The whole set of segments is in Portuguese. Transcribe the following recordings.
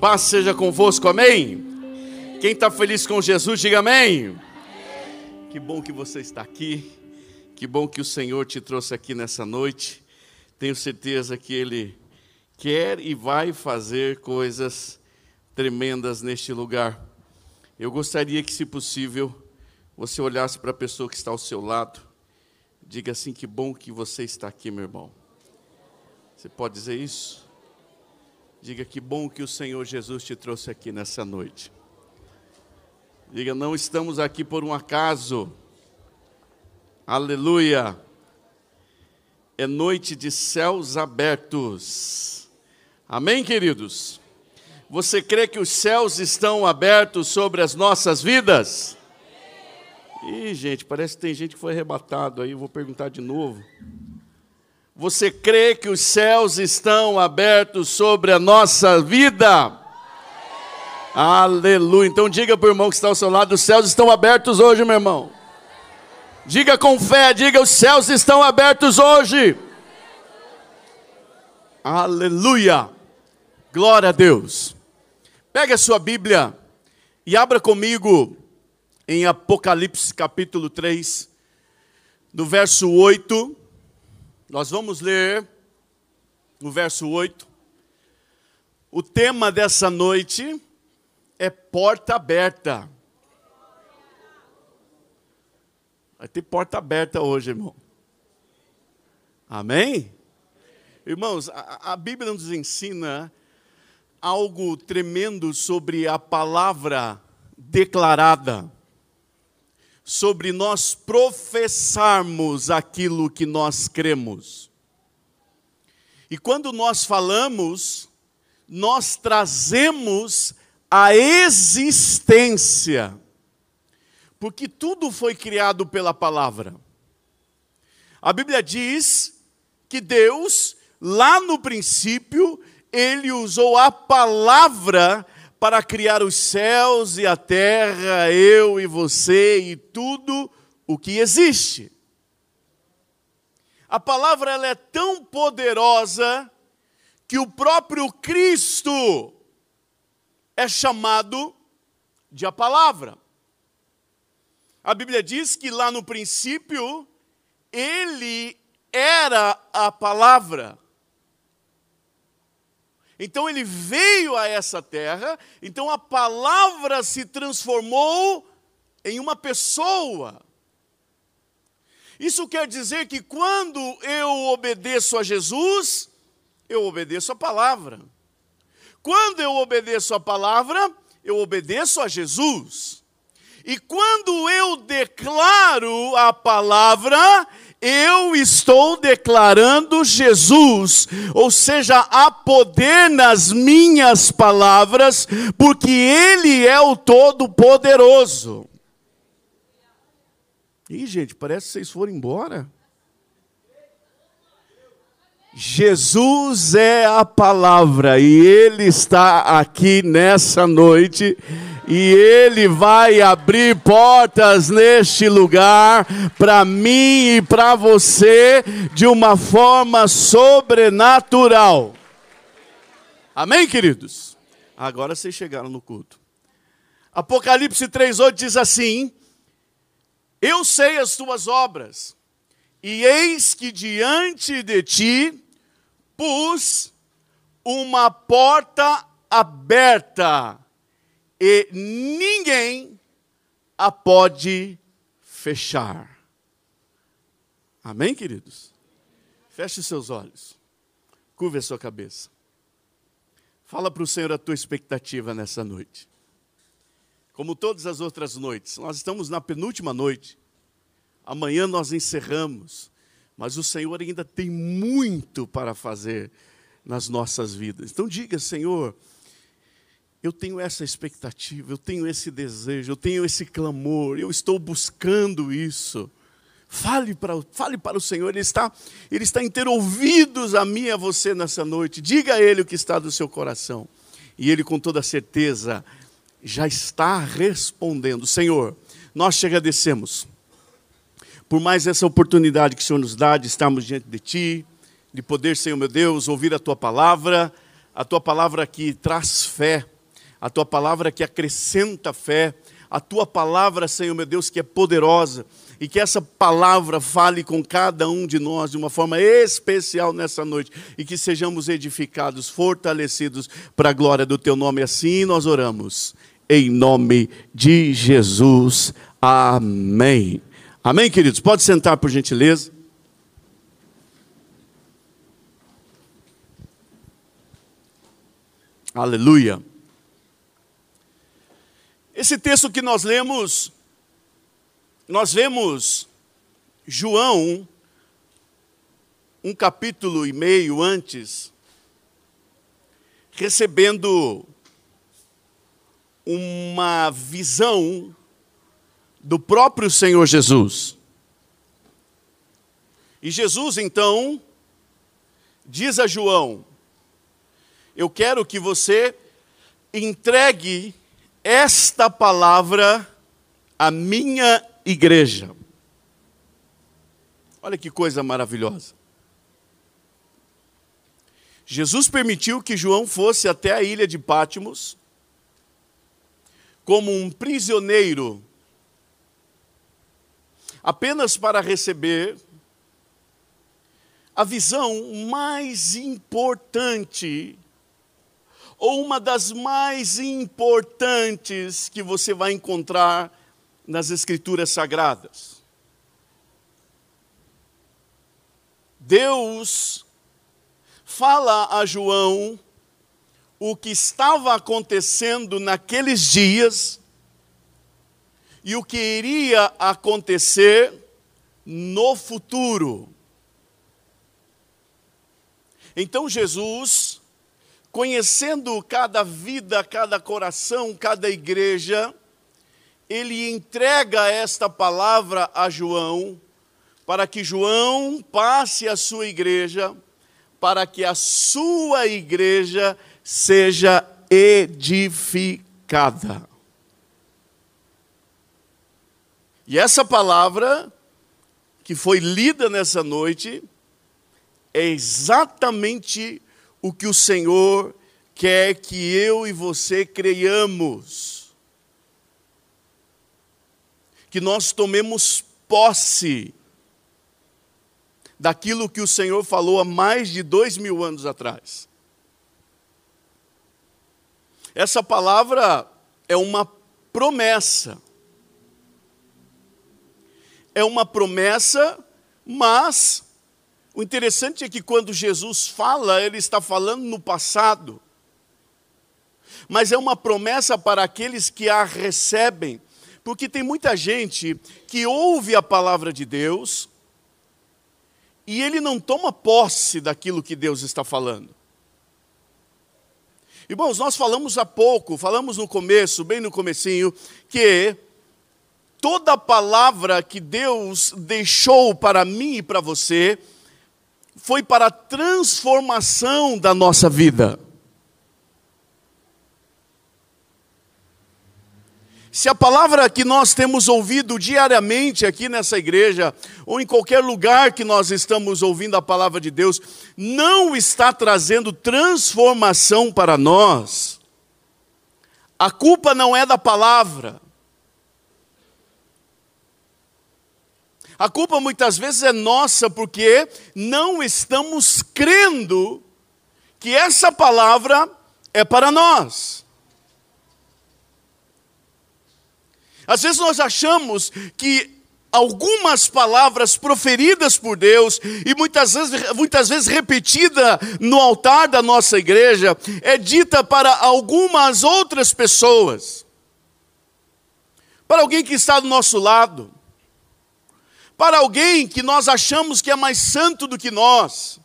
Paz seja convosco, amém? Quem está feliz com Jesus, diga amém. Que bom que você está aqui, que bom que o Senhor te trouxe aqui nessa noite. Tenho certeza que Ele quer e vai fazer coisas tremendas neste lugar. Eu gostaria que, se possível, você olhasse para a pessoa que está ao seu lado, diga assim: que bom que você está aqui, meu irmão. Você pode dizer isso? Diga que bom que o Senhor Jesus te trouxe aqui nessa noite. Diga, não estamos aqui por um acaso. Aleluia. É noite de céus abertos. Amém, queridos? Você crê que os céus estão abertos sobre as nossas vidas? Ih, gente, parece que tem gente que foi arrebatado aí, vou perguntar de novo. Você crê que os céus estão abertos sobre a nossa vida? Aleluia. Então diga para o irmão que está ao seu lado: os céus estão abertos hoje, meu irmão. Diga com fé, diga: os céus estão abertos hoje. Aleluia. Glória a Deus. Pega a sua Bíblia e abra comigo em Apocalipse capítulo 3, no verso 8. Nós vamos ler o verso 8. O tema dessa noite é porta aberta. Vai ter porta aberta hoje, irmão. Amém? Irmãos, a, a Bíblia nos ensina algo tremendo sobre a palavra declarada sobre nós professarmos aquilo que nós cremos. E quando nós falamos, nós trazemos a existência, porque tudo foi criado pela palavra. A Bíblia diz que Deus, lá no princípio, ele usou a palavra para criar os céus e a terra, eu e você e tudo o que existe. A palavra ela é tão poderosa que o próprio Cristo é chamado de a palavra. A Bíblia diz que lá no princípio ele era a palavra. Então ele veio a essa terra, então a palavra se transformou em uma pessoa. Isso quer dizer que quando eu obedeço a Jesus, eu obedeço a palavra. Quando eu obedeço a palavra, eu obedeço a Jesus. E quando eu declaro a palavra, eu estou declarando Jesus, ou seja, há poder nas minhas palavras, porque Ele é o Todo-Poderoso. Ih, gente, parece que vocês foram embora. Jesus é a palavra e Ele está aqui nessa noite e Ele vai abrir portas neste lugar para mim e para você de uma forma sobrenatural. Amém, queridos? Agora vocês chegaram no culto. Apocalipse 3,8 diz assim: Eu sei as tuas obras, e eis que diante de ti pus uma porta aberta e ninguém a pode fechar. Amém, queridos? Feche seus olhos, curve a sua cabeça. Fala para o Senhor a tua expectativa nessa noite. Como todas as outras noites, nós estamos na penúltima noite. Amanhã nós encerramos, mas o Senhor ainda tem muito para fazer nas nossas vidas. Então diga, Senhor, eu tenho essa expectativa, eu tenho esse desejo, eu tenho esse clamor, eu estou buscando isso. Fale para, fale para o Senhor, Ele está, Ele está em ter ouvidos a mim e a você nessa noite. Diga a Ele o que está do seu coração. E Ele, com toda certeza, já está respondendo. Senhor, nós te agradecemos por mais essa oportunidade que o Senhor nos dá de estarmos diante de Ti, de poder, Senhor meu Deus, ouvir a Tua palavra a tua palavra que traz fé, a tua palavra que acrescenta fé, a tua palavra, Senhor meu Deus, que é poderosa, e que essa palavra fale com cada um de nós de uma forma especial nessa noite, e que sejamos edificados, fortalecidos para a glória do teu nome. Assim nós oramos, em nome de Jesus. Amém. Amém, queridos? Pode sentar, por gentileza. Aleluia. Esse texto que nós lemos, nós vemos João, um capítulo e meio antes, recebendo uma visão do próprio Senhor Jesus. E Jesus então diz a João: Eu quero que você entregue esta palavra à minha igreja. Olha que coisa maravilhosa. Jesus permitiu que João fosse até a ilha de Pátimos como um prisioneiro, apenas para receber a visão mais importante ou uma das mais importantes que você vai encontrar nas Escrituras Sagradas. Deus fala a João o que estava acontecendo naqueles dias e o que iria acontecer no futuro. Então Jesus conhecendo cada vida, cada coração, cada igreja, ele entrega esta palavra a João, para que João passe a sua igreja, para que a sua igreja seja edificada. E essa palavra que foi lida nessa noite é exatamente o que o Senhor quer que eu e você creiamos. Que nós tomemos posse daquilo que o Senhor falou há mais de dois mil anos atrás. Essa palavra é uma promessa. É uma promessa, mas o interessante é que quando Jesus fala, ele está falando no passado. Mas é uma promessa para aqueles que a recebem, porque tem muita gente que ouve a palavra de Deus e ele não toma posse daquilo que Deus está falando. Irmãos, nós falamos há pouco, falamos no começo, bem no comecinho, que toda palavra que Deus deixou para mim e para você, foi para a transformação da nossa vida. Se a palavra que nós temos ouvido diariamente aqui nessa igreja, ou em qualquer lugar que nós estamos ouvindo a palavra de Deus, não está trazendo transformação para nós, a culpa não é da palavra, A culpa muitas vezes é nossa porque não estamos crendo que essa palavra é para nós. Às vezes nós achamos que algumas palavras proferidas por Deus e muitas vezes, muitas vezes repetida no altar da nossa igreja é dita para algumas outras pessoas. Para alguém que está do nosso lado, para alguém que nós achamos que é mais santo do que nós.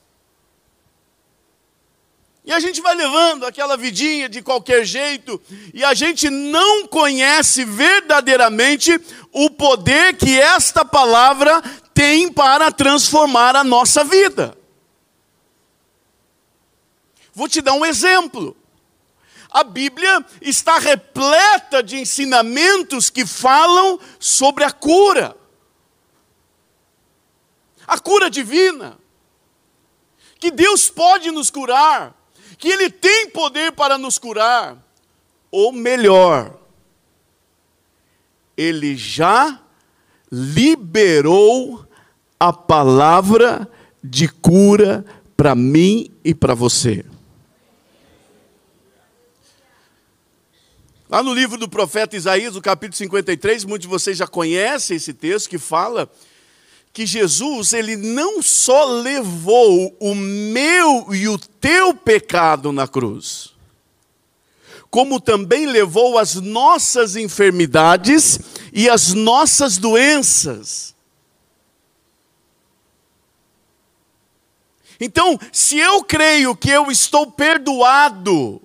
E a gente vai levando aquela vidinha de qualquer jeito, e a gente não conhece verdadeiramente o poder que esta palavra tem para transformar a nossa vida. Vou te dar um exemplo. A Bíblia está repleta de ensinamentos que falam sobre a cura a cura divina, que Deus pode nos curar, que Ele tem poder para nos curar, ou melhor, Ele já liberou a palavra de cura para mim e para você. Lá no livro do profeta Isaías, no capítulo 53, muitos de vocês já conhecem esse texto que fala que Jesus, ele não só levou o meu e o teu pecado na cruz, como também levou as nossas enfermidades e as nossas doenças. Então, se eu creio que eu estou perdoado,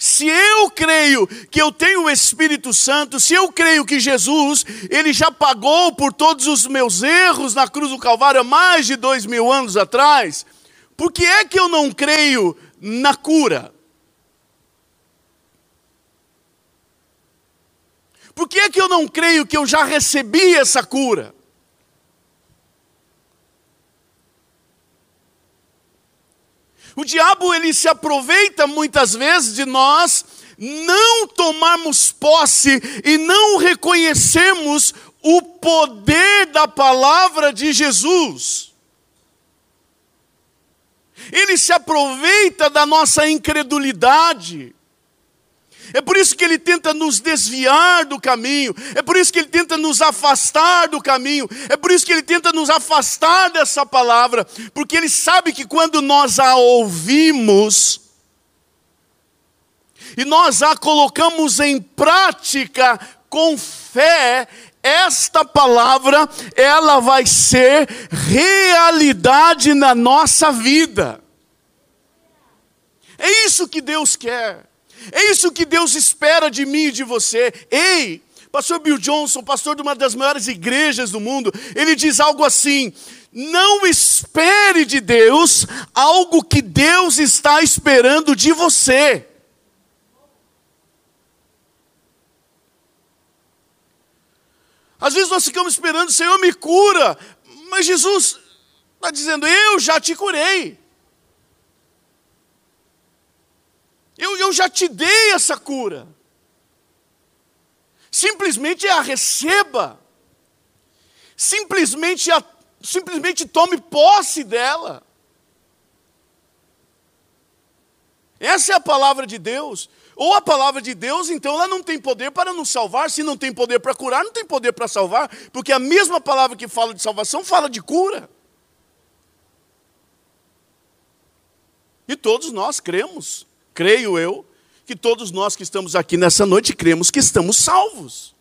se eu creio que eu tenho o Espírito Santo, se eu creio que Jesus, ele já pagou por todos os meus erros na cruz do Calvário há mais de dois mil anos atrás, por que é que eu não creio na cura? Por que é que eu não creio que eu já recebi essa cura? O diabo ele se aproveita muitas vezes de nós não tomarmos posse e não reconhecermos o poder da palavra de Jesus. Ele se aproveita da nossa incredulidade. É por isso que ele tenta nos desviar do caminho, é por isso que ele tenta nos afastar do caminho, é por isso que ele tenta nos afastar dessa palavra, porque ele sabe que quando nós a ouvimos, e nós a colocamos em prática com fé, esta palavra, ela vai ser realidade na nossa vida. É isso que Deus quer. É isso que Deus espera de mim e de você. Ei, pastor Bill Johnson, pastor de uma das maiores igrejas do mundo, ele diz algo assim: não espere de Deus algo que Deus está esperando de você. Às vezes nós ficamos esperando, Senhor, me cura, mas Jesus está dizendo, eu já te curei. Eu, eu já te dei essa cura. Simplesmente a receba. Simplesmente, a, simplesmente tome posse dela. Essa é a palavra de Deus. Ou a palavra de Deus, então ela não tem poder para nos salvar. Se não tem poder para curar, não tem poder para salvar. Porque a mesma palavra que fala de salvação fala de cura. E todos nós cremos creio eu, que todos nós que estamos aqui nessa noite cremos que estamos salvos.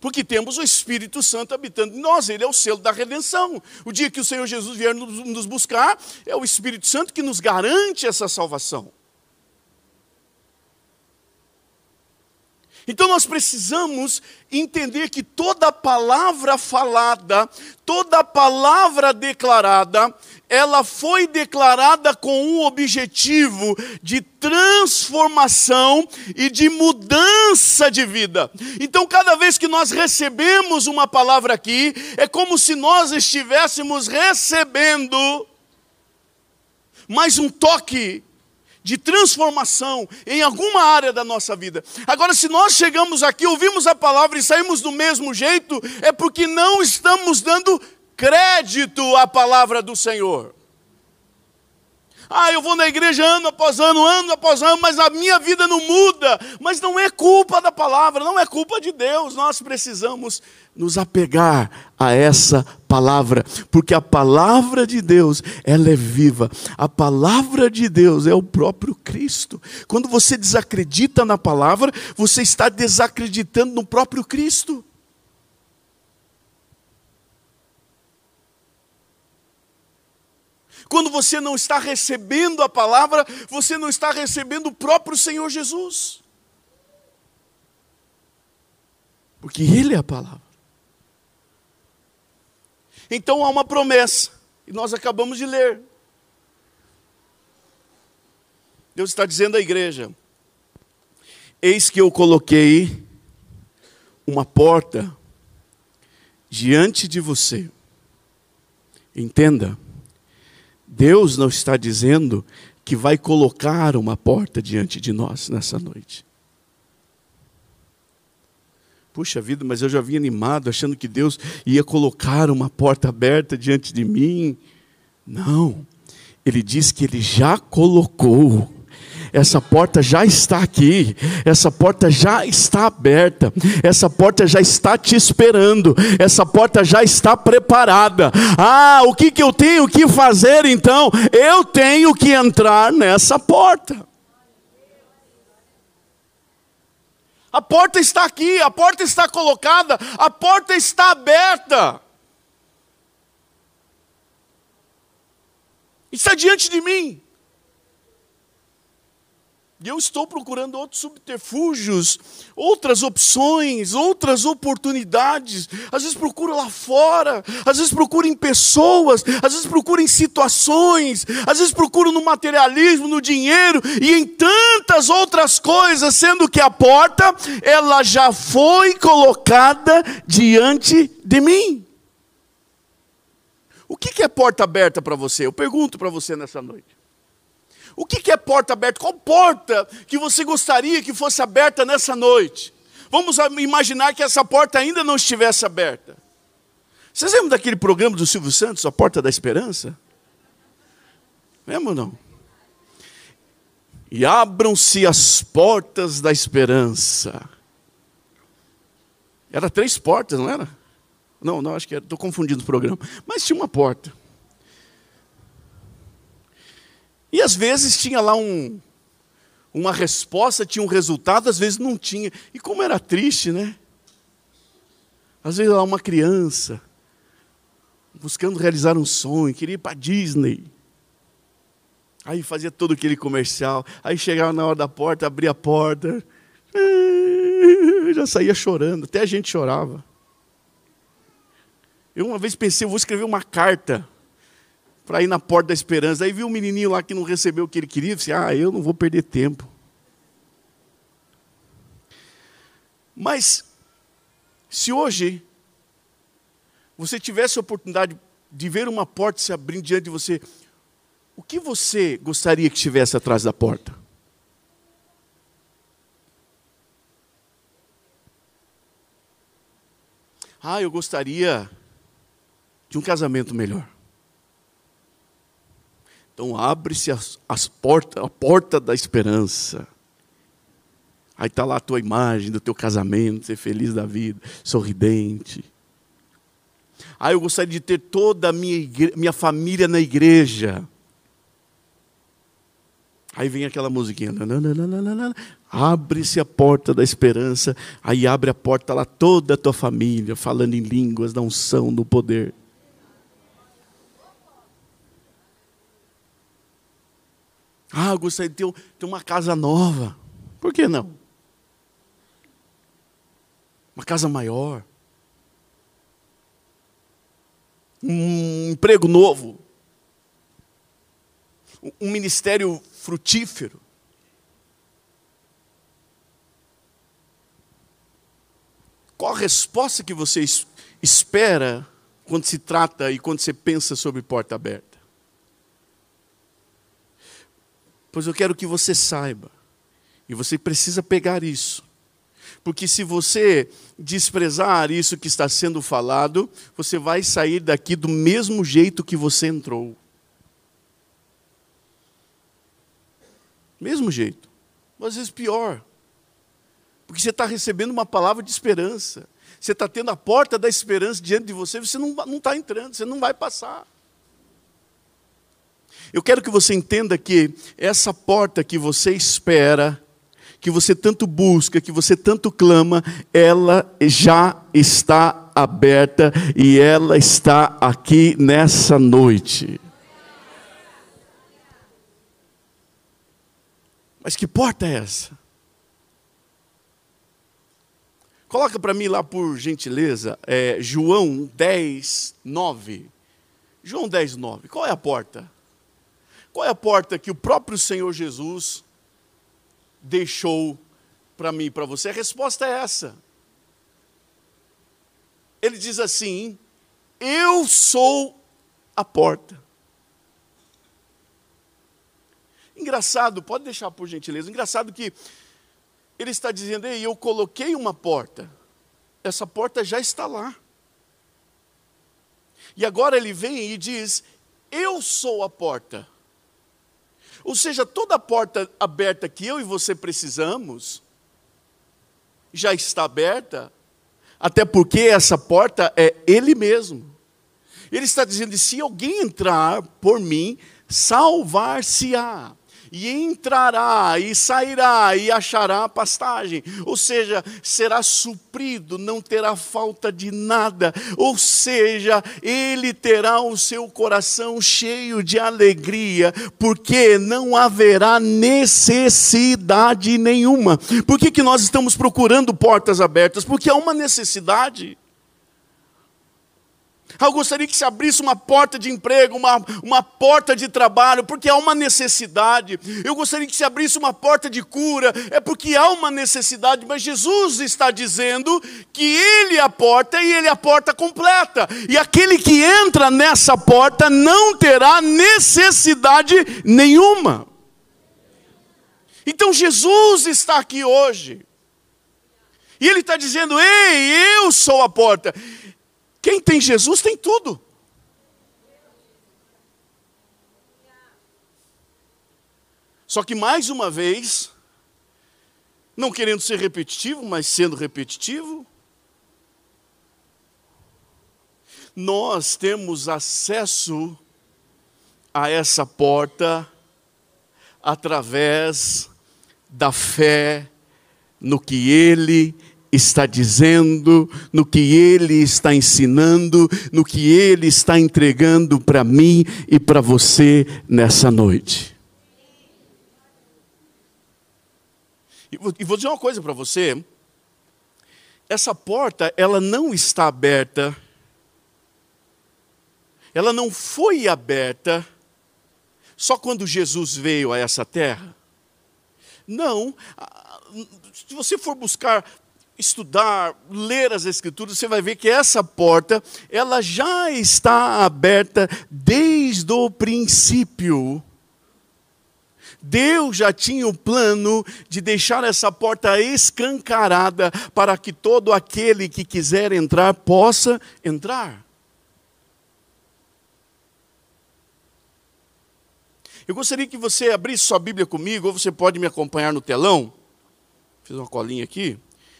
Porque temos o Espírito Santo habitando em nós, ele é o selo da redenção. O dia que o Senhor Jesus vier nos buscar, é o Espírito Santo que nos garante essa salvação. Então nós precisamos entender que toda palavra falada, toda palavra declarada, ela foi declarada com um objetivo de transformação e de mudança de vida. Então, cada vez que nós recebemos uma palavra aqui, é como se nós estivéssemos recebendo mais um toque de transformação em alguma área da nossa vida. Agora, se nós chegamos aqui, ouvimos a palavra e saímos do mesmo jeito, é porque não estamos dando crédito à palavra do Senhor. Ah, eu vou na igreja ano após ano, ano após ano, mas a minha vida não muda. Mas não é culpa da palavra, não é culpa de Deus. Nós precisamos nos apegar a essa palavra, porque a palavra de Deus, ela é viva. A palavra de Deus é o próprio Cristo. Quando você desacredita na palavra, você está desacreditando no próprio Cristo. Quando você não está recebendo a palavra, você não está recebendo o próprio Senhor Jesus. Porque Ele é a palavra. Então há uma promessa, e nós acabamos de ler. Deus está dizendo à igreja: Eis que eu coloquei uma porta diante de você. Entenda, Deus não está dizendo que vai colocar uma porta diante de nós nessa noite. Puxa vida, mas eu já vinha animado, achando que Deus ia colocar uma porta aberta diante de mim. Não, Ele diz que Ele já colocou essa porta já está aqui, essa porta já está aberta, essa porta já está te esperando, essa porta já está preparada. Ah, o que, que eu tenho que fazer então? Eu tenho que entrar nessa porta. A porta está aqui, a porta está colocada, a porta está aberta. Está diante de mim. E eu estou procurando outros subterfúgios, outras opções, outras oportunidades. Às vezes procuro lá fora, às vezes procuro em pessoas, às vezes procuro em situações, às vezes procuro no materialismo, no dinheiro e em tantas outras coisas, sendo que a porta, ela já foi colocada diante de mim. O que é porta aberta para você? Eu pergunto para você nessa noite. O que é porta aberta? Qual porta que você gostaria que fosse aberta nessa noite? Vamos imaginar que essa porta ainda não estivesse aberta. Vocês lembram daquele programa do Silvio Santos, A Porta da Esperança? Lembram ou não? E abram-se as portas da esperança. Era três portas, não era? Não, não, acho que estou confundindo o programa. Mas tinha uma porta. E às vezes tinha lá um, uma resposta, tinha um resultado, às vezes não tinha. E como era triste, né? Às vezes lá uma criança, buscando realizar um sonho, queria ir para Disney. Aí fazia todo aquele comercial. Aí chegava na hora da porta, abria a porta. Já saía chorando, até a gente chorava. Eu uma vez pensei, vou escrever uma carta para ir na porta da esperança. Aí viu um menininho lá que não recebeu o que ele queria, disse: Ah, eu não vou perder tempo. Mas, se hoje você tivesse a oportunidade de ver uma porta se abrindo diante de você, o que você gostaria que estivesse atrás da porta? Ah, eu gostaria de um casamento melhor. Então abre-se as, as portas, a porta da esperança. Aí está lá a tua imagem do teu casamento, ser feliz da vida, sorridente. Ah, eu gostaria de ter toda a minha, igre... minha família na igreja. Aí vem aquela musiquinha. Abre-se a porta da esperança. Aí abre a porta lá toda a tua família, falando em línguas, da unção, do poder. Ah, eu gostaria de ter, ter uma casa nova. Por que não? Uma casa maior. Um emprego novo. Um ministério frutífero. Qual a resposta que você espera quando se trata e quando você pensa sobre porta aberta? Pois eu quero que você saiba, e você precisa pegar isso, porque se você desprezar isso que está sendo falado, você vai sair daqui do mesmo jeito que você entrou. Mesmo jeito, às vezes pior, porque você está recebendo uma palavra de esperança, você está tendo a porta da esperança diante de você, você não está entrando, você não vai passar. Eu quero que você entenda que essa porta que você espera, que você tanto busca, que você tanto clama, ela já está aberta e ela está aqui nessa noite. Mas que porta é essa? Coloca para mim lá, por gentileza, é, João 10, 9. João 10, 9. Qual é a porta? Qual é a porta que o próprio Senhor Jesus deixou para mim e para você? A resposta é essa. Ele diz assim: Eu sou a porta. Engraçado, pode deixar por gentileza. Engraçado que ele está dizendo: Ei, eu coloquei uma porta, essa porta já está lá. E agora ele vem e diz: Eu sou a porta. Ou seja, toda porta aberta que eu e você precisamos, já está aberta, até porque essa porta é Ele mesmo. Ele está dizendo: se alguém entrar por mim, salvar-se-á e entrará, e sairá, e achará pastagem. Ou seja, será suprido, não terá falta de nada. Ou seja, ele terá o seu coração cheio de alegria, porque não haverá necessidade nenhuma. Por que, que nós estamos procurando portas abertas? Porque há uma necessidade. Eu gostaria que se abrisse uma porta de emprego, uma, uma porta de trabalho, porque há uma necessidade. Eu gostaria que se abrisse uma porta de cura, é porque há uma necessidade. Mas Jesus está dizendo que Ele é a porta e Ele é a porta completa. E aquele que entra nessa porta não terá necessidade nenhuma. Então Jesus está aqui hoje. E Ele está dizendo: Ei, eu sou a porta. Quem tem Jesus tem tudo. Só que mais uma vez, não querendo ser repetitivo, mas sendo repetitivo, nós temos acesso a essa porta através da fé no que Ele está dizendo, no que Ele está ensinando, no que Ele está entregando para mim e para você nessa noite. E vou dizer uma coisa para você: essa porta, ela não está aberta, ela não foi aberta só quando Jesus veio a essa terra. Não, se você for buscar estudar, ler as escrituras, você vai ver que essa porta, ela já está aberta desde o princípio. Deus já tinha o plano de deixar essa porta escancarada para que todo aquele que quiser entrar possa entrar. Eu gostaria que você abrisse sua Bíblia comigo, ou você pode me acompanhar no telão. Fiz uma colinha aqui.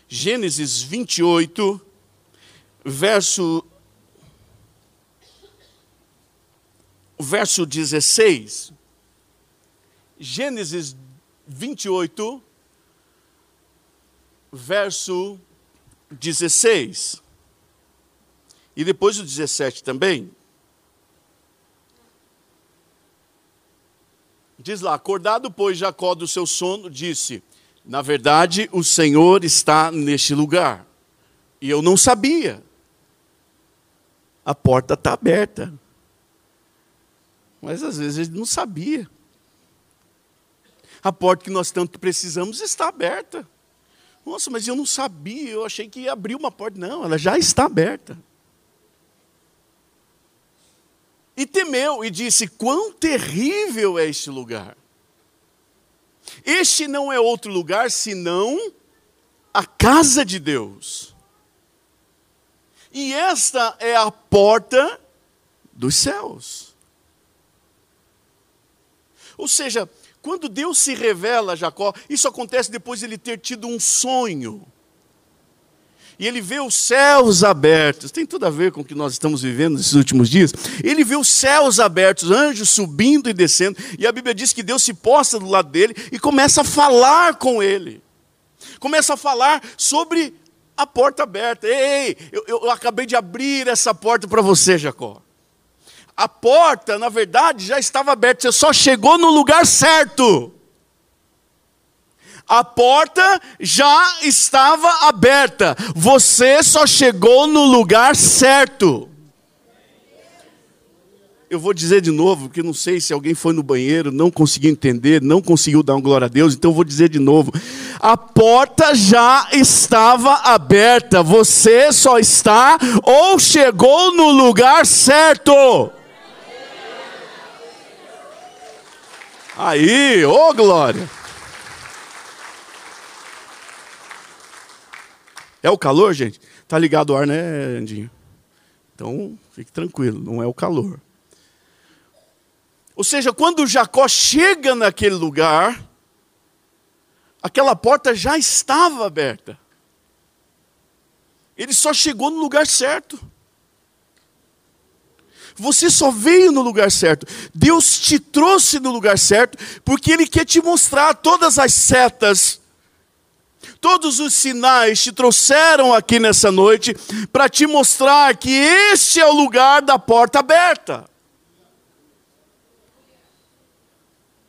Gênesis 28, verso verso 16. Gênesis 28, verso 16. E depois o 17 também. Diz lá: Acordado, pois, Jacó do seu sono, disse: na verdade, o Senhor está neste lugar. E eu não sabia. A porta está aberta. Mas às vezes ele não sabia. A porta que nós tanto precisamos está aberta. Nossa, mas eu não sabia, eu achei que ia abrir uma porta. Não, ela já está aberta. E temeu e disse: Quão terrível é este lugar! Este não é outro lugar senão a casa de Deus. E esta é a porta dos céus. Ou seja, quando Deus se revela a Jacó, isso acontece depois de ele ter tido um sonho e ele vê os céus abertos, tem tudo a ver com o que nós estamos vivendo nesses últimos dias. Ele vê os céus abertos, anjos subindo e descendo, e a Bíblia diz que Deus se posta do lado dele e começa a falar com ele, começa a falar sobre a porta aberta. Ei, eu, eu acabei de abrir essa porta para você, Jacó. A porta, na verdade, já estava aberta, você só chegou no lugar certo. A porta já estava aberta. Você só chegou no lugar certo. Eu vou dizer de novo, porque não sei se alguém foi no banheiro, não conseguiu entender, não conseguiu dar um glória a Deus, então eu vou dizer de novo. A porta já estava aberta, você só está ou chegou no lugar certo. Aí, ô oh glória! É o calor, gente? Tá ligado o ar, né, Andinho? Então, fique tranquilo, não é o calor. Ou seja, quando Jacó chega naquele lugar, aquela porta já estava aberta. Ele só chegou no lugar certo. Você só veio no lugar certo. Deus te trouxe no lugar certo, porque Ele quer te mostrar todas as setas, todos os sinais te trouxeram aqui nessa noite para te mostrar que este é o lugar da porta aberta.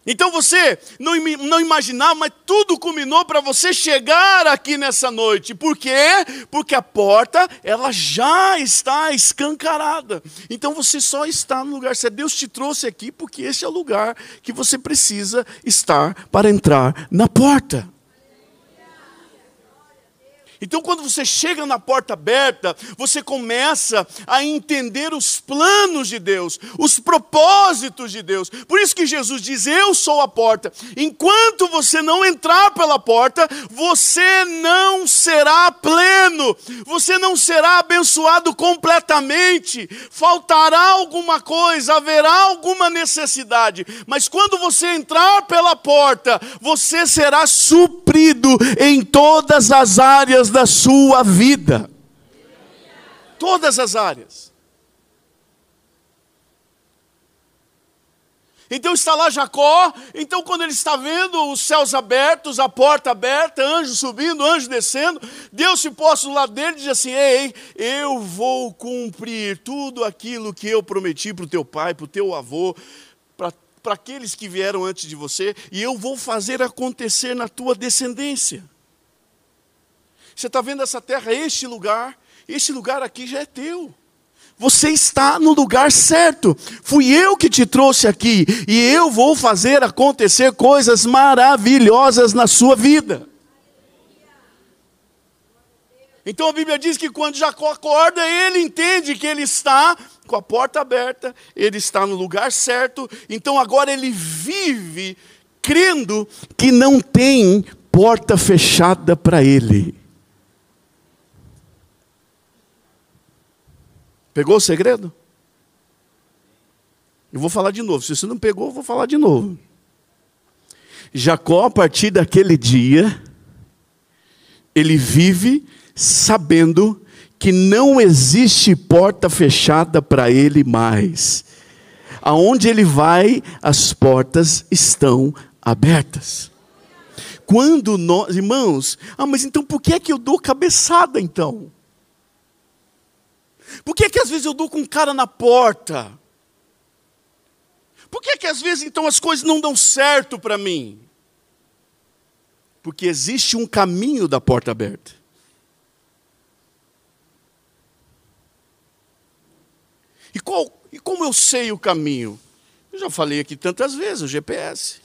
Então você não, não imaginava, mas tudo culminou para você chegar aqui nessa noite. Por quê? Porque a porta, ela já está escancarada. Então você só está no lugar certo. Deus te trouxe aqui porque esse é o lugar que você precisa estar para entrar na porta. Então, quando você chega na porta aberta, você começa a entender os planos de Deus, os propósitos de Deus. Por isso que Jesus diz: Eu sou a porta. Enquanto você não entrar pela porta, você não será pleno, você não será abençoado completamente. Faltará alguma coisa, haverá alguma necessidade. Mas quando você entrar pela porta, você será suprido em todas as áreas áreas da sua vida. Todas as áreas. Então está lá Jacó, então quando ele está vendo os céus abertos, a porta aberta, anjo subindo, anjo descendo, Deus se posta do lado dele e diz assim: Ei, eu vou cumprir tudo aquilo que eu prometi para o teu pai, para o teu avô, para aqueles que vieram antes de você, e eu vou fazer acontecer na tua descendência. Você está vendo essa terra, este lugar, este lugar aqui já é teu. Você está no lugar certo. Fui eu que te trouxe aqui e eu vou fazer acontecer coisas maravilhosas na sua vida. Então a Bíblia diz que quando Jacó acorda, ele entende que ele está com a porta aberta, ele está no lugar certo, então agora ele vive crendo que não tem porta fechada para ele. Pegou o segredo? Eu vou falar de novo. Se você não pegou, eu vou falar de novo. Jacó, a partir daquele dia, ele vive sabendo que não existe porta fechada para ele mais. Aonde ele vai, as portas estão abertas. Quando nós, irmãos, ah, mas então por que é que eu dou cabeçada então? Por que, que às vezes eu dou com um cara na porta? Por que, que às vezes então as coisas não dão certo para mim? Porque existe um caminho da porta aberta. E, qual, e como eu sei o caminho? Eu já falei aqui tantas vezes, o GPS.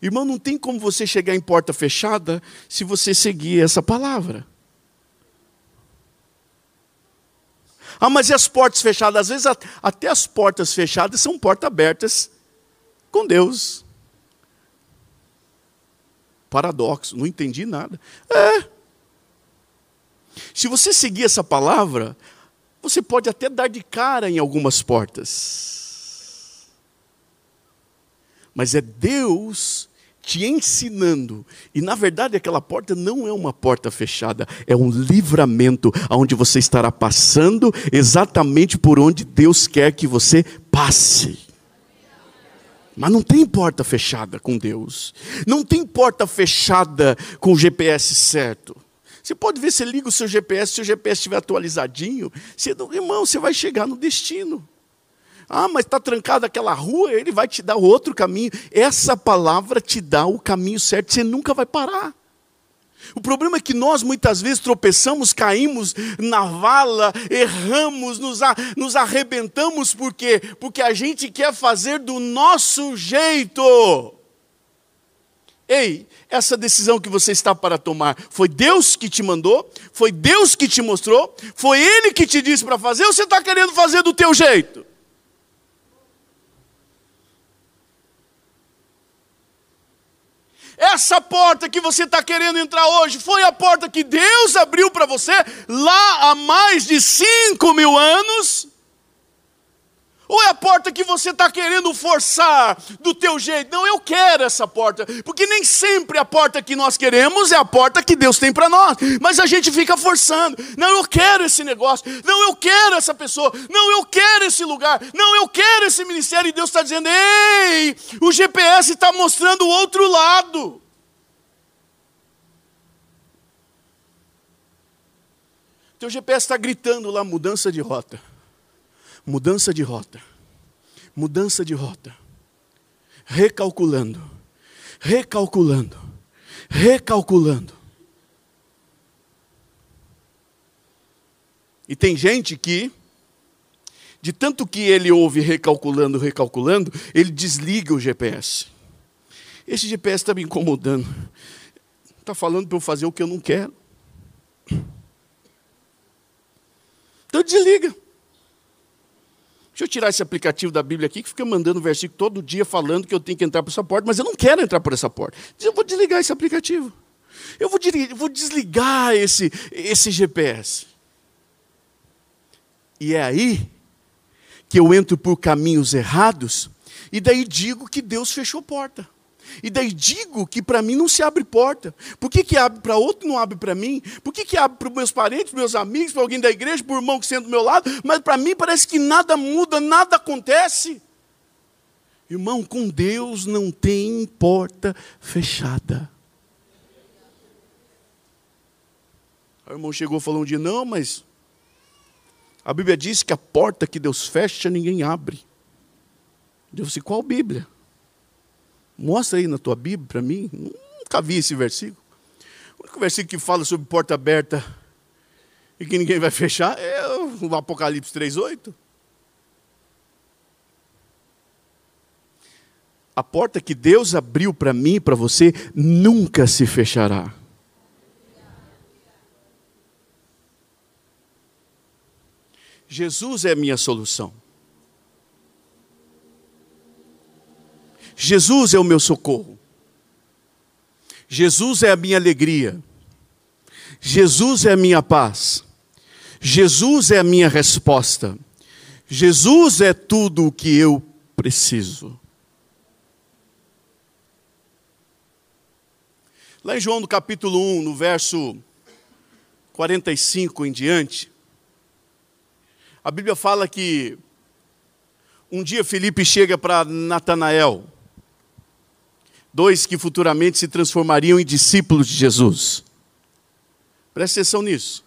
Irmão, não tem como você chegar em porta fechada se você seguir essa palavra. Ah, mas e as portas fechadas? Às vezes até as portas fechadas são portas abertas com Deus. Paradoxo, não entendi nada. É. Se você seguir essa palavra, você pode até dar de cara em algumas portas. Mas é Deus te ensinando. E na verdade aquela porta não é uma porta fechada, é um livramento onde você estará passando exatamente por onde Deus quer que você passe. Mas não tem porta fechada com Deus. Não tem porta fechada com o GPS certo. Você pode ver, você liga o seu GPS, se o GPS estiver atualizadinho, você, irmão, você vai chegar no destino. Ah, mas está trancada aquela rua, ele vai te dar outro caminho. Essa palavra te dá o caminho certo, você nunca vai parar. O problema é que nós muitas vezes tropeçamos, caímos na vala, erramos, nos, a, nos arrebentamos, por quê? Porque a gente quer fazer do nosso jeito. Ei, essa decisão que você está para tomar, foi Deus que te mandou? Foi Deus que te mostrou? Foi Ele que te disse para fazer ou você está querendo fazer do teu jeito? Essa porta que você está querendo entrar hoje foi a porta que Deus abriu para você lá há mais de cinco mil anos? Ou é a porta que você está querendo forçar do teu jeito? Não, eu quero essa porta. Porque nem sempre a porta que nós queremos é a porta que Deus tem para nós. Mas a gente fica forçando. Não, eu quero esse negócio. Não, eu quero essa pessoa. Não, eu quero esse lugar. Não, eu quero esse ministério. E Deus está dizendo: ei, o GPS está mostrando o outro lado. Teu GPS está gritando lá mudança de rota mudança de rota, mudança de rota, recalculando, recalculando, recalculando. E tem gente que, de tanto que ele ouve recalculando, recalculando, ele desliga o GPS. Esse GPS está me incomodando. Está falando para eu fazer o que eu não quero. Então desliga. Deixa eu tirar esse aplicativo da Bíblia aqui que fica mandando versículo todo dia falando que eu tenho que entrar por essa porta, mas eu não quero entrar por essa porta. Eu vou desligar esse aplicativo. Eu vou, vou desligar esse, esse GPS. E é aí que eu entro por caminhos errados e daí digo que Deus fechou porta. E daí digo que para mim não se abre porta. Por que, que abre para outro e não abre para mim? Por que, que abre para os meus parentes, meus amigos, para alguém da igreja, para o irmão que senta do meu lado? Mas para mim parece que nada muda, nada acontece. Irmão, com Deus não tem porta fechada. o irmão chegou e falou um dia: Não, mas a Bíblia diz que a porta que Deus fecha, ninguém abre. Deus disse: Qual Bíblia? Mostra aí na tua Bíblia para mim. Nunca vi esse versículo. O único versículo que fala sobre porta aberta e que ninguém vai fechar é o Apocalipse 3,8. A porta que Deus abriu para mim e para você nunca se fechará. Jesus é a minha solução. Jesus é o meu socorro. Jesus é a minha alegria. Jesus é a minha paz. Jesus é a minha resposta. Jesus é tudo o que eu preciso. Lá em João no capítulo 1, no verso 45 em diante, a Bíblia fala que um dia Felipe chega para Natanael dois que futuramente se transformariam em discípulos de Jesus. Preste atenção nisso.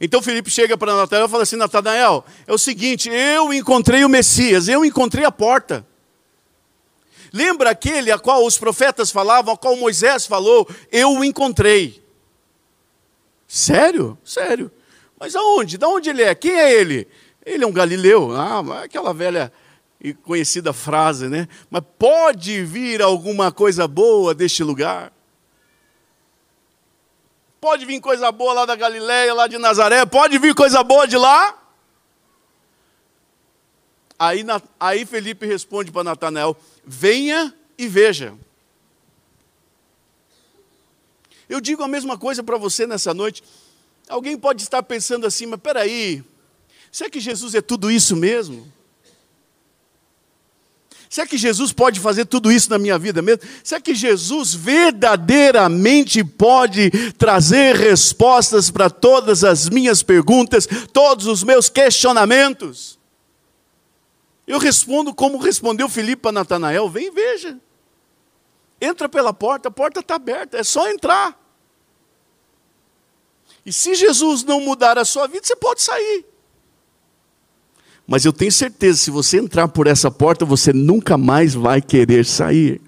Então Felipe chega para Natanael e fala assim: Natanael, é o seguinte, eu encontrei o Messias, eu encontrei a porta. Lembra aquele a qual os profetas falavam, a qual Moisés falou, eu o encontrei. Sério? Sério. Mas aonde? De onde ele é? Quem é ele? Ele é um galileu. Ah, aquela velha e conhecida frase, né? Mas pode vir alguma coisa boa deste lugar? Pode vir coisa boa lá da Galileia, lá de Nazaré? Pode vir coisa boa de lá? Aí, aí Felipe responde para Natanael: venha e veja. Eu digo a mesma coisa para você nessa noite. Alguém pode estar pensando assim, mas peraí, será que Jesus é tudo isso mesmo? Será que Jesus pode fazer tudo isso na minha vida mesmo? Será que Jesus verdadeiramente pode trazer respostas para todas as minhas perguntas, todos os meus questionamentos? Eu respondo como respondeu Filipe a Natanael: vem veja. Entra pela porta, a porta está aberta, é só entrar. E se Jesus não mudar a sua vida, você pode sair. Mas eu tenho certeza, se você entrar por essa porta, você nunca mais vai querer sair.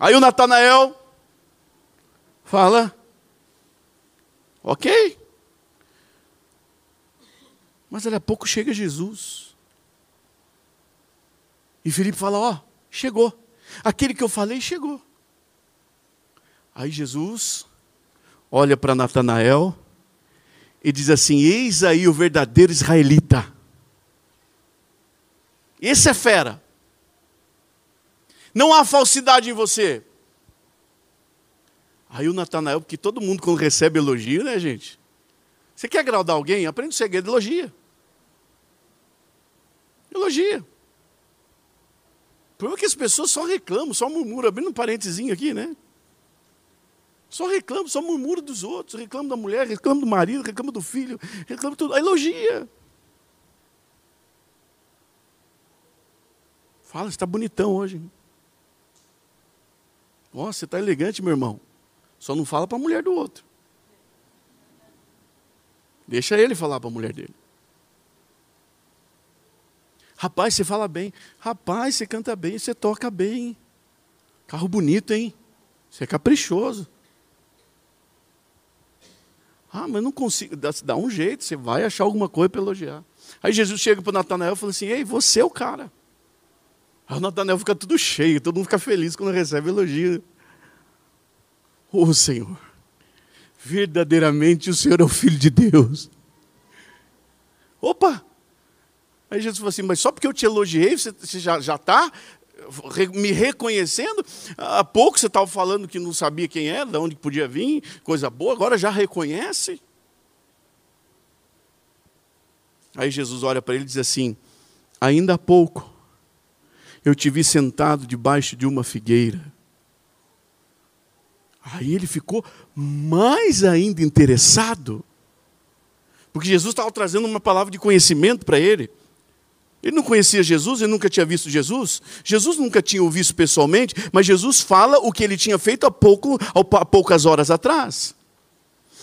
Aí o Natanael fala: Ok. Mas daqui a pouco chega Jesus. E Felipe fala: Ó, oh, chegou. Aquele que eu falei chegou. Aí Jesus olha para Natanael e diz assim: Eis aí o verdadeiro israelita. Esse é fera. Não há falsidade em você. Aí o Natanael, porque todo mundo quando recebe elogio, né, gente? Você quer agradar alguém? Aprende o segredo, elogia. Elogia. O problema é que as pessoas só reclamam, só murmuram, abrindo um parentezinho aqui, né? Só reclamam, só murmuram dos outros, reclamam da mulher, reclamam do marido, reclamam do filho, reclamam tudo. Elogia. Fala, você está bonitão hoje. Nossa, você está elegante, meu irmão. Só não fala para a mulher do outro. Deixa ele falar para a mulher dele. Rapaz, você fala bem. Rapaz, você canta bem, você toca bem. Carro bonito, hein? Você é caprichoso. Ah, mas não consigo. Dá, dá um jeito, você vai achar alguma coisa para elogiar. Aí Jesus chega para o Natanael e fala assim: Ei, você é o cara. Aí o Natanael fica tudo cheio, todo mundo fica feliz quando recebe elogio. Ô oh, Senhor, verdadeiramente o Senhor é o Filho de Deus. Opa! Aí Jesus falou assim: Mas só porque eu te elogiei, você, já está me reconhecendo? Há pouco você estava falando que não sabia quem era, de onde podia vir, coisa boa, agora já reconhece? Aí Jesus olha para ele e diz assim: Ainda há pouco eu te vi sentado debaixo de uma figueira. Aí ele ficou mais ainda interessado, porque Jesus estava trazendo uma palavra de conhecimento para ele. Ele não conhecia Jesus, ele nunca tinha visto Jesus. Jesus nunca tinha o visto pessoalmente, mas Jesus fala o que ele tinha feito há, pouco, há poucas horas atrás.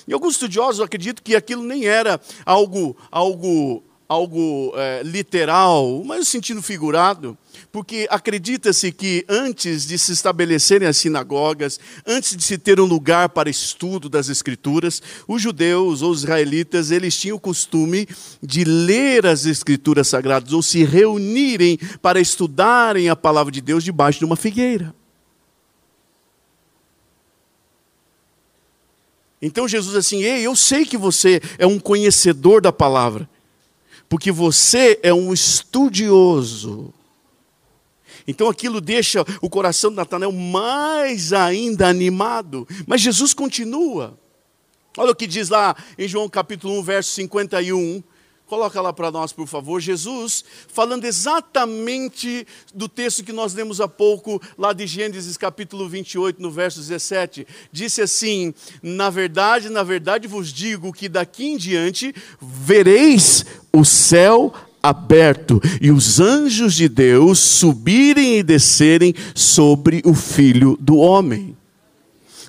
E alguns estudiosos acreditam que aquilo nem era algo, algo, algo é, literal, mas no sentido figurado porque acredita-se que antes de se estabelecerem as sinagogas, antes de se ter um lugar para estudo das escrituras, os judeus ou os israelitas, eles tinham o costume de ler as escrituras sagradas ou se reunirem para estudarem a palavra de Deus debaixo de uma figueira. Então Jesus assim, ei, eu sei que você é um conhecedor da palavra, porque você é um estudioso então aquilo deixa o coração de Natanael mais ainda animado. Mas Jesus continua. Olha o que diz lá em João capítulo 1, verso 51. Coloca lá para nós, por favor. Jesus, falando exatamente do texto que nós lemos há pouco, lá de Gênesis capítulo 28, no verso 17, disse assim: Na verdade, na verdade vos digo que daqui em diante vereis o céu aberto e os anjos de Deus subirem e descerem sobre o filho do homem.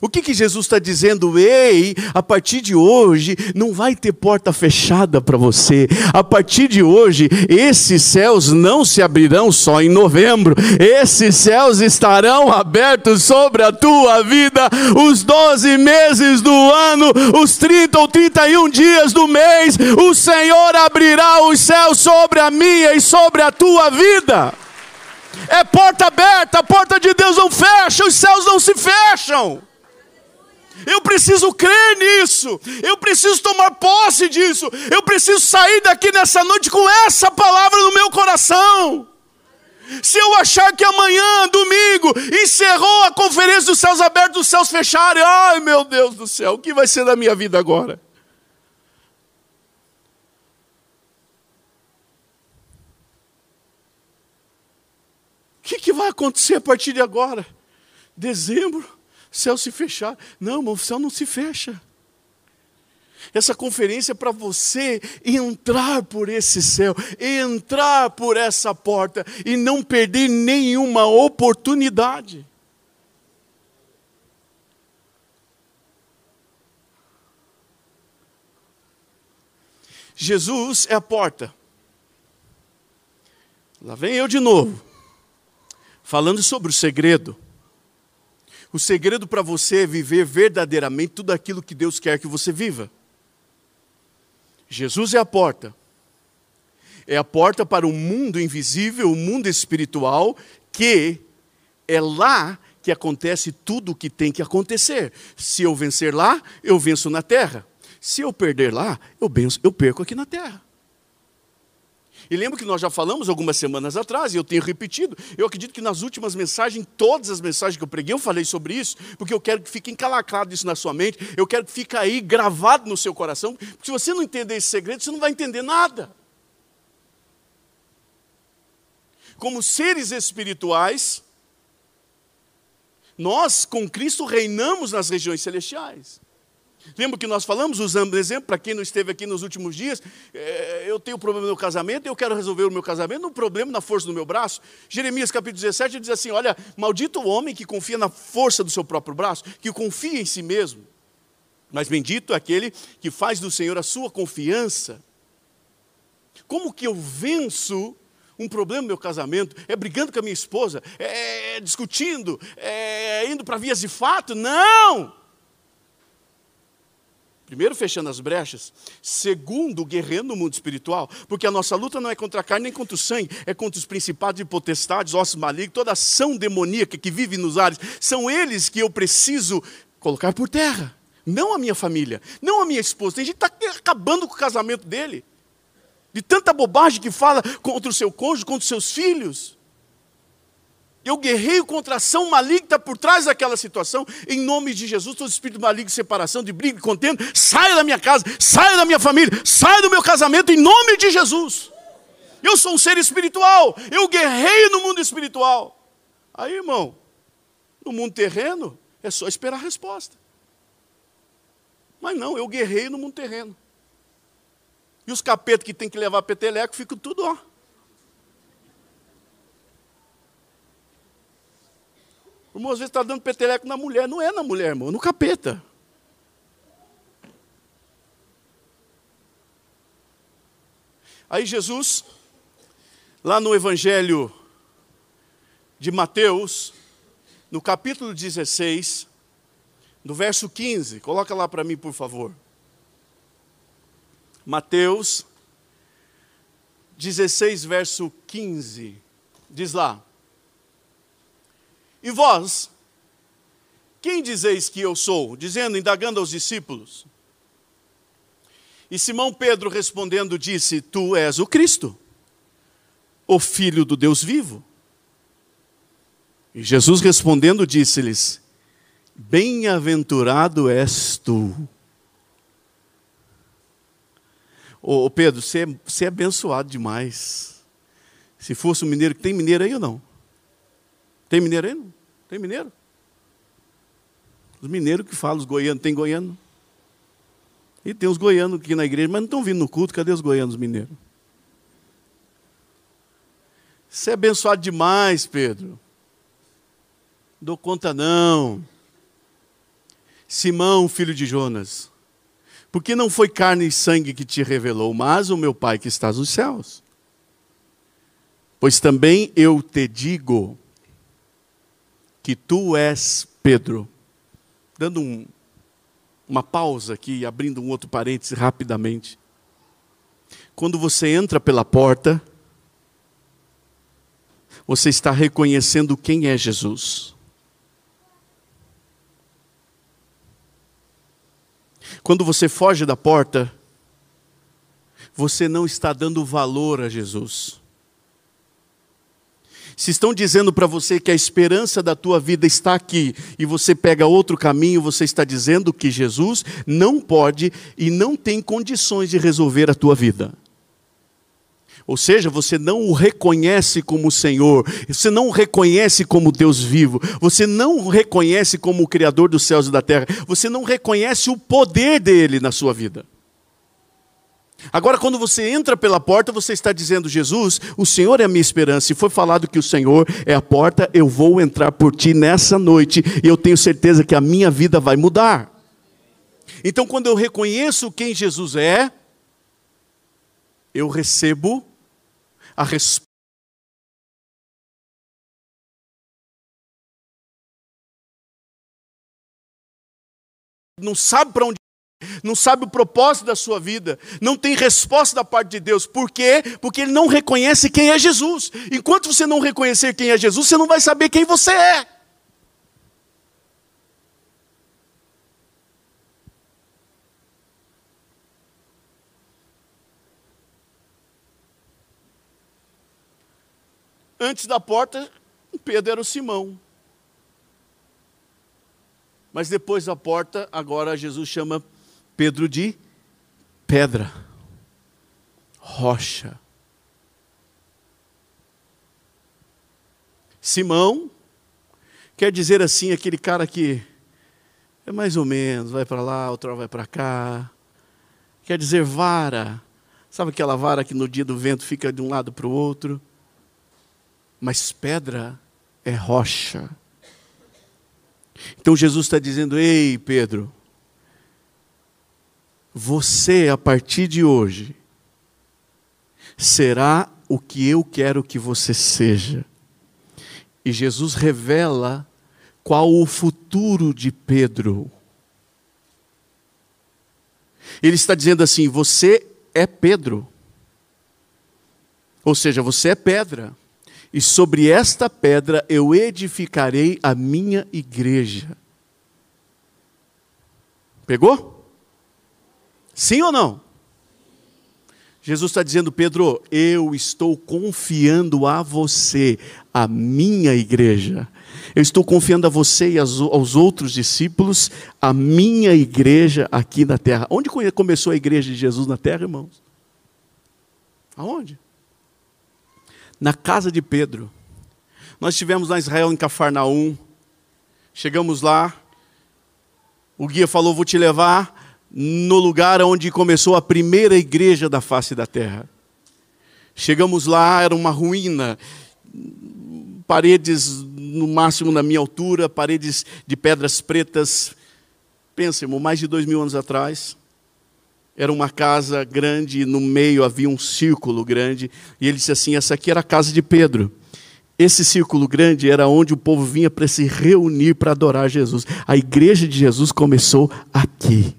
O que, que Jesus está dizendo? Ei, a partir de hoje não vai ter porta fechada para você. A partir de hoje, esses céus não se abrirão só em novembro. Esses céus estarão abertos sobre a tua vida os 12 meses do ano, os 30 ou 31 dias do mês. O Senhor abrirá os céus sobre a minha e sobre a tua vida. É porta aberta, a porta de Deus não fecha, os céus não se fecham. Eu preciso crer nisso. Eu preciso tomar posse disso. Eu preciso sair daqui nessa noite com essa palavra no meu coração. Se eu achar que amanhã, domingo, encerrou a conferência dos céus abertos, dos céus fecharem, ai meu Deus do céu, o que vai ser da minha vida agora? O que, que vai acontecer a partir de agora? Dezembro céu se fechar. Não, o céu não se fecha. Essa conferência é para você entrar por esse céu, entrar por essa porta e não perder nenhuma oportunidade. Jesus é a porta. Lá vem eu de novo, falando sobre o segredo. O segredo para você é viver verdadeiramente tudo aquilo que Deus quer que você viva. Jesus é a porta. É a porta para o mundo invisível, o mundo espiritual, que é lá que acontece tudo o que tem que acontecer. Se eu vencer lá, eu venço na terra. Se eu perder lá, eu, venço, eu perco aqui na terra. E lembro que nós já falamos algumas semanas atrás, e eu tenho repetido. Eu acredito que nas últimas mensagens, todas as mensagens que eu preguei, eu falei sobre isso, porque eu quero que fique encalacrado isso na sua mente, eu quero que fique aí gravado no seu coração, porque se você não entender esse segredo, você não vai entender nada. Como seres espirituais, nós com Cristo reinamos nas regiões celestiais. Lembra que nós falamos, usando exemplo, para quem não esteve aqui nos últimos dias, é, eu tenho um problema no casamento, eu quero resolver o meu casamento, um problema na força do meu braço. Jeremias capítulo 17 diz assim: Olha, maldito o homem que confia na força do seu próprio braço, que confia em si mesmo. Mas bendito é aquele que faz do Senhor a sua confiança. Como que eu venço um problema no meu casamento? É brigando com a minha esposa? É, é discutindo? É indo para vias de fato? Não! Primeiro, fechando as brechas. Segundo, guerreando no mundo espiritual. Porque a nossa luta não é contra a carne nem contra o sangue, é contra os principados e potestades, ossos malignos, toda ação demoníaca que vive nos ares. São eles que eu preciso colocar por terra. Não a minha família, não a minha esposa. Tem gente que está acabando com o casamento dele. De tanta bobagem que fala contra o seu cônjuge, contra os seus filhos. Eu guerreio contra a ação maligna por trás daquela situação. Em nome de Jesus, todo espírito maligno de separação, de briga e contenda, saia da minha casa, saia da minha família, saia do meu casamento, em nome de Jesus. Eu sou um ser espiritual, eu guerreio no mundo espiritual. Aí, irmão, no mundo terreno, é só esperar a resposta. Mas não, eu guerreio no mundo terreno. E os capetos que tem que levar peteleco ficam tudo, ó. O irmão às vezes está dando peteleco na mulher. Não é na mulher, irmão, no capeta. Aí Jesus, lá no Evangelho de Mateus, no capítulo 16, no verso 15, coloca lá para mim, por favor. Mateus 16, verso 15, diz lá: e vós, quem dizeis que eu sou? Dizendo, indagando aos discípulos. E Simão Pedro respondendo disse: Tu és o Cristo, o Filho do Deus vivo. E Jesus respondendo disse-lhes: Bem-aventurado és tu. Ô, Pedro, você é, você é abençoado demais. Se fosse um mineiro, tem mineiro aí ou não? Tem mineiro aí? Não? Tem mineiro? Os mineiros que falam, os goianos, tem goiano? E tem os goianos aqui na igreja, mas não estão vindo no culto, cadê os goianos mineiros? Você é abençoado demais, Pedro. Dou conta não. Simão, filho de Jonas, porque não foi carne e sangue que te revelou, mas o meu Pai que está nos céus. Pois também eu te digo, que tu és Pedro. Dando um, uma pausa aqui, abrindo um outro parêntese rapidamente. Quando você entra pela porta, você está reconhecendo quem é Jesus. Quando você foge da porta, você não está dando valor a Jesus. Se estão dizendo para você que a esperança da tua vida está aqui e você pega outro caminho, você está dizendo que Jesus não pode e não tem condições de resolver a tua vida. Ou seja, você não o reconhece como Senhor, você não o reconhece como Deus vivo, você não o reconhece como o Criador dos céus e da terra, você não reconhece o poder dele na sua vida. Agora, quando você entra pela porta, você está dizendo: Jesus, o Senhor é a minha esperança. E foi falado que o Senhor é a porta, eu vou entrar por ti nessa noite, e eu tenho certeza que a minha vida vai mudar. Então, quando eu reconheço quem Jesus é, eu recebo a resposta. Não sabe para onde não sabe o propósito da sua vida, não tem resposta da parte de Deus. Por quê? Porque ele não reconhece quem é Jesus. Enquanto você não reconhecer quem é Jesus, você não vai saber quem você é. Antes da porta, Pedro era o Simão. Mas depois da porta, agora Jesus chama Pedro de pedra, rocha. Simão quer dizer assim, aquele cara que é mais ou menos, vai para lá, outra vai para cá. Quer dizer vara. Sabe aquela vara que no dia do vento fica de um lado para o outro? Mas pedra é rocha. Então Jesus está dizendo: Ei, Pedro, você a partir de hoje será o que eu quero que você seja. E Jesus revela qual o futuro de Pedro. Ele está dizendo assim: você é Pedro. Ou seja, você é pedra. E sobre esta pedra eu edificarei a minha igreja. Pegou? Sim ou não? Jesus está dizendo, Pedro, eu estou confiando a você, a minha igreja. Eu estou confiando a você e aos outros discípulos, a minha igreja aqui na terra. Onde começou a igreja de Jesus na terra, irmãos? Aonde? Na casa de Pedro. Nós estivemos lá em Israel, em Cafarnaum. Chegamos lá. O guia falou: Vou te levar no lugar onde começou a primeira igreja da face da terra. Chegamos lá, era uma ruína, paredes no máximo na minha altura, paredes de pedras pretas. Pensa, irmão, mais de dois mil anos atrás. Era uma casa grande, no meio havia um círculo grande, e ele disse assim: essa aqui era a casa de Pedro. Esse círculo grande era onde o povo vinha para se reunir para adorar Jesus. A igreja de Jesus começou aqui.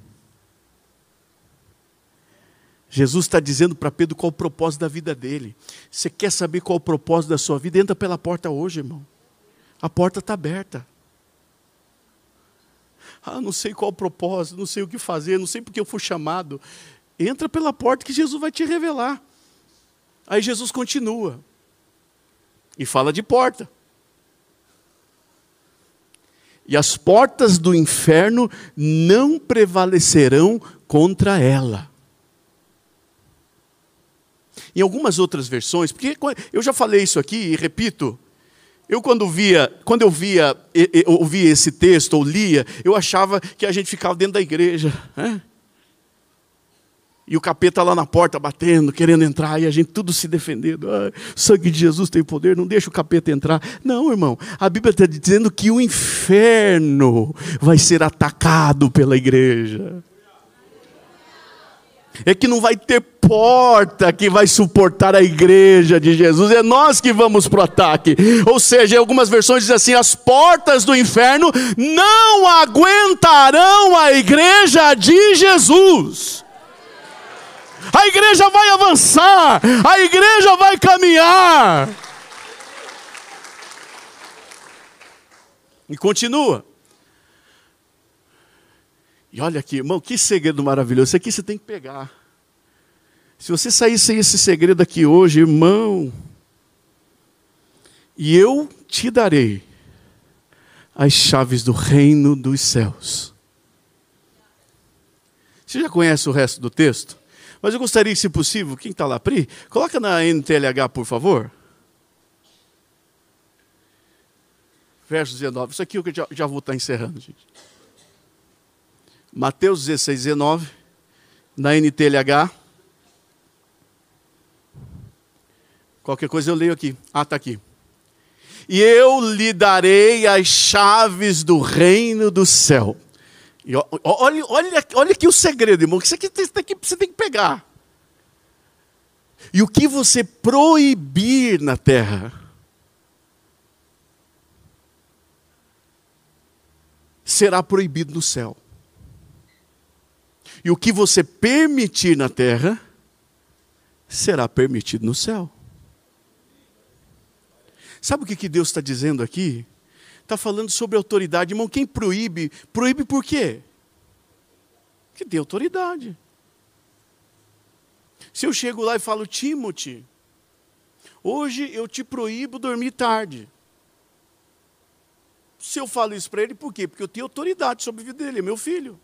Jesus está dizendo para Pedro qual o propósito da vida dele. Você quer saber qual o propósito da sua vida? Entra pela porta hoje, irmão. A porta está aberta. Ah, não sei qual o propósito, não sei o que fazer, não sei porque eu fui chamado. Entra pela porta que Jesus vai te revelar. Aí Jesus continua e fala de porta. E as portas do inferno não prevalecerão contra ela. Em algumas outras versões, porque eu já falei isso aqui e repito, eu quando via, quando eu via, ouvia esse texto ou lia, eu achava que a gente ficava dentro da igreja. Né? E o capeta lá na porta batendo, querendo entrar, e a gente tudo se defendendo. Ah, sangue de Jesus tem poder, não deixa o capeta entrar. Não, irmão, a Bíblia está dizendo que o inferno vai ser atacado pela igreja é que não vai ter porta que vai suportar a igreja de Jesus, é nós que vamos para o ataque. Ou seja, algumas versões diz assim: as portas do inferno não aguentarão a igreja de Jesus. A igreja vai avançar, a igreja vai caminhar. E continua. E olha aqui, irmão, que segredo maravilhoso. Isso aqui você tem que pegar. Se você sair sem esse segredo aqui hoje, irmão, e eu te darei as chaves do reino dos céus. Você já conhece o resto do texto? Mas eu gostaria, se possível, quem está lá, Pri, coloca na NTLH, por favor. Verso 19. Isso aqui eu já, já vou estar encerrando, gente. Mateus 16, 19, na NTLH. Qualquer coisa eu leio aqui. Ah, está aqui. E eu lhe darei as chaves do reino do céu. E olha, olha, olha aqui o segredo, irmão. Aqui você tem que, você tem que pegar. E o que você proibir na terra, será proibido no céu. E o que você permitir na terra, será permitido no céu. Sabe o que Deus está dizendo aqui? Está falando sobre autoridade. Irmão, quem proíbe, proíbe por quê? Que tem autoridade. Se eu chego lá e falo, Timothy, Hoje eu te proíbo dormir tarde. Se eu falo isso para ele, por quê? Porque eu tenho autoridade sobre a vida dele, é meu filho.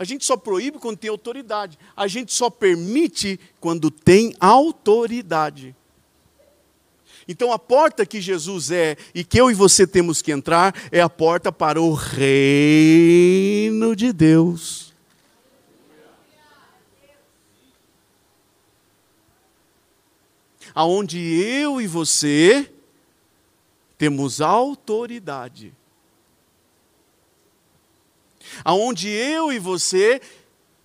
A gente só proíbe quando tem autoridade. A gente só permite quando tem autoridade. Então a porta que Jesus é e que eu e você temos que entrar é a porta para o reino de Deus. Aonde eu e você temos autoridade. Aonde eu e você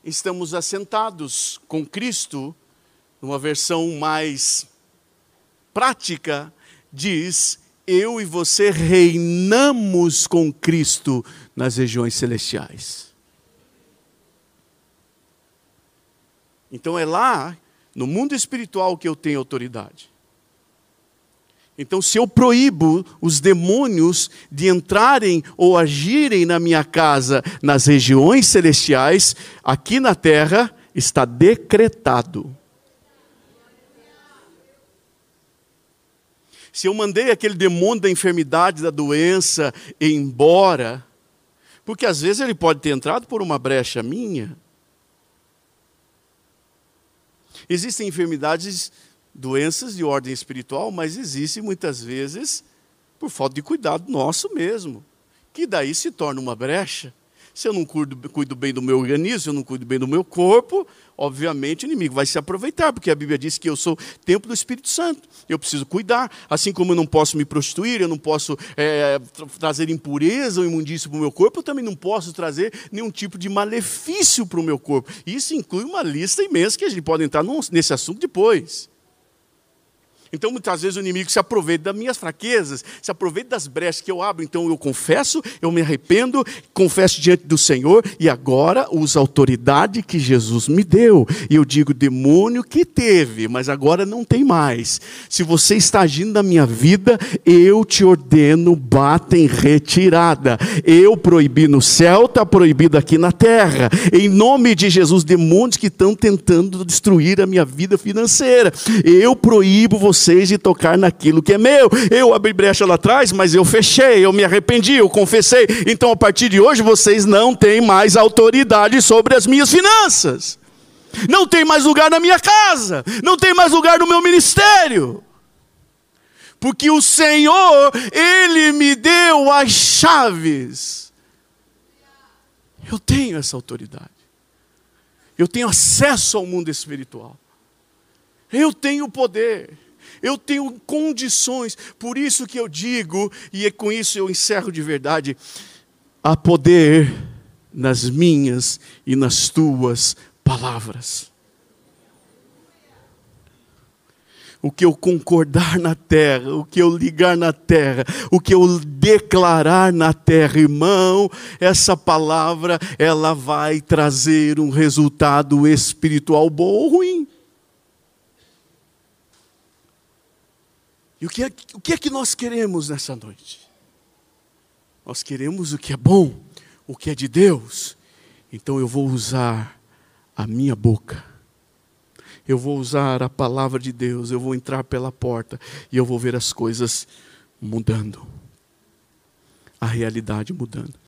estamos assentados com Cristo, numa versão mais prática, diz: eu e você reinamos com Cristo nas regiões celestiais. Então é lá, no mundo espiritual, que eu tenho autoridade. Então, se eu proíbo os demônios de entrarem ou agirem na minha casa nas regiões celestiais, aqui na terra está decretado. Se eu mandei aquele demônio da enfermidade, da doença embora, porque às vezes ele pode ter entrado por uma brecha minha. Existem enfermidades doenças de ordem espiritual, mas existe muitas vezes por falta de cuidado nosso mesmo, que daí se torna uma brecha. Se eu não cuido, cuido, bem do meu organismo, se eu não cuido bem do meu corpo, obviamente o inimigo vai se aproveitar, porque a Bíblia diz que eu sou templo do Espírito Santo. Eu preciso cuidar, assim como eu não posso me prostituir, eu não posso é, trazer impureza ou imundícia para o meu corpo, eu também não posso trazer nenhum tipo de malefício para o meu corpo. Isso inclui uma lista imensa que a gente pode entrar nesse assunto depois. Então, muitas vezes o inimigo se aproveita das minhas fraquezas, se aproveita das brechas que eu abro. Então, eu confesso, eu me arrependo, confesso diante do Senhor e agora uso a autoridade que Jesus me deu. E eu digo, demônio que teve, mas agora não tem mais. Se você está agindo na minha vida, eu te ordeno, bata em retirada. Eu proibi no céu, está proibido aqui na terra. Em nome de Jesus, demônios que estão tentando destruir a minha vida financeira, eu proíbo você vocês de tocar naquilo que é meu. Eu abri brecha lá atrás, mas eu fechei, eu me arrependi, eu confessei. Então, a partir de hoje, vocês não têm mais autoridade sobre as minhas finanças. Não tem mais lugar na minha casa, não tem mais lugar no meu ministério. Porque o Senhor, Ele me deu as chaves. Eu tenho essa autoridade. Eu tenho acesso ao mundo espiritual. Eu tenho poder eu tenho condições, por isso que eu digo, e é com isso eu encerro de verdade, há poder nas minhas e nas tuas palavras. o que eu concordar na terra, o que eu ligar na terra, o que eu declarar na terra, irmão, essa palavra ela vai trazer um resultado espiritual bom ou ruim. E o que, é, o que é que nós queremos nessa noite? Nós queremos o que é bom, o que é de Deus. Então eu vou usar a minha boca. Eu vou usar a palavra de Deus, eu vou entrar pela porta e eu vou ver as coisas mudando. A realidade mudando.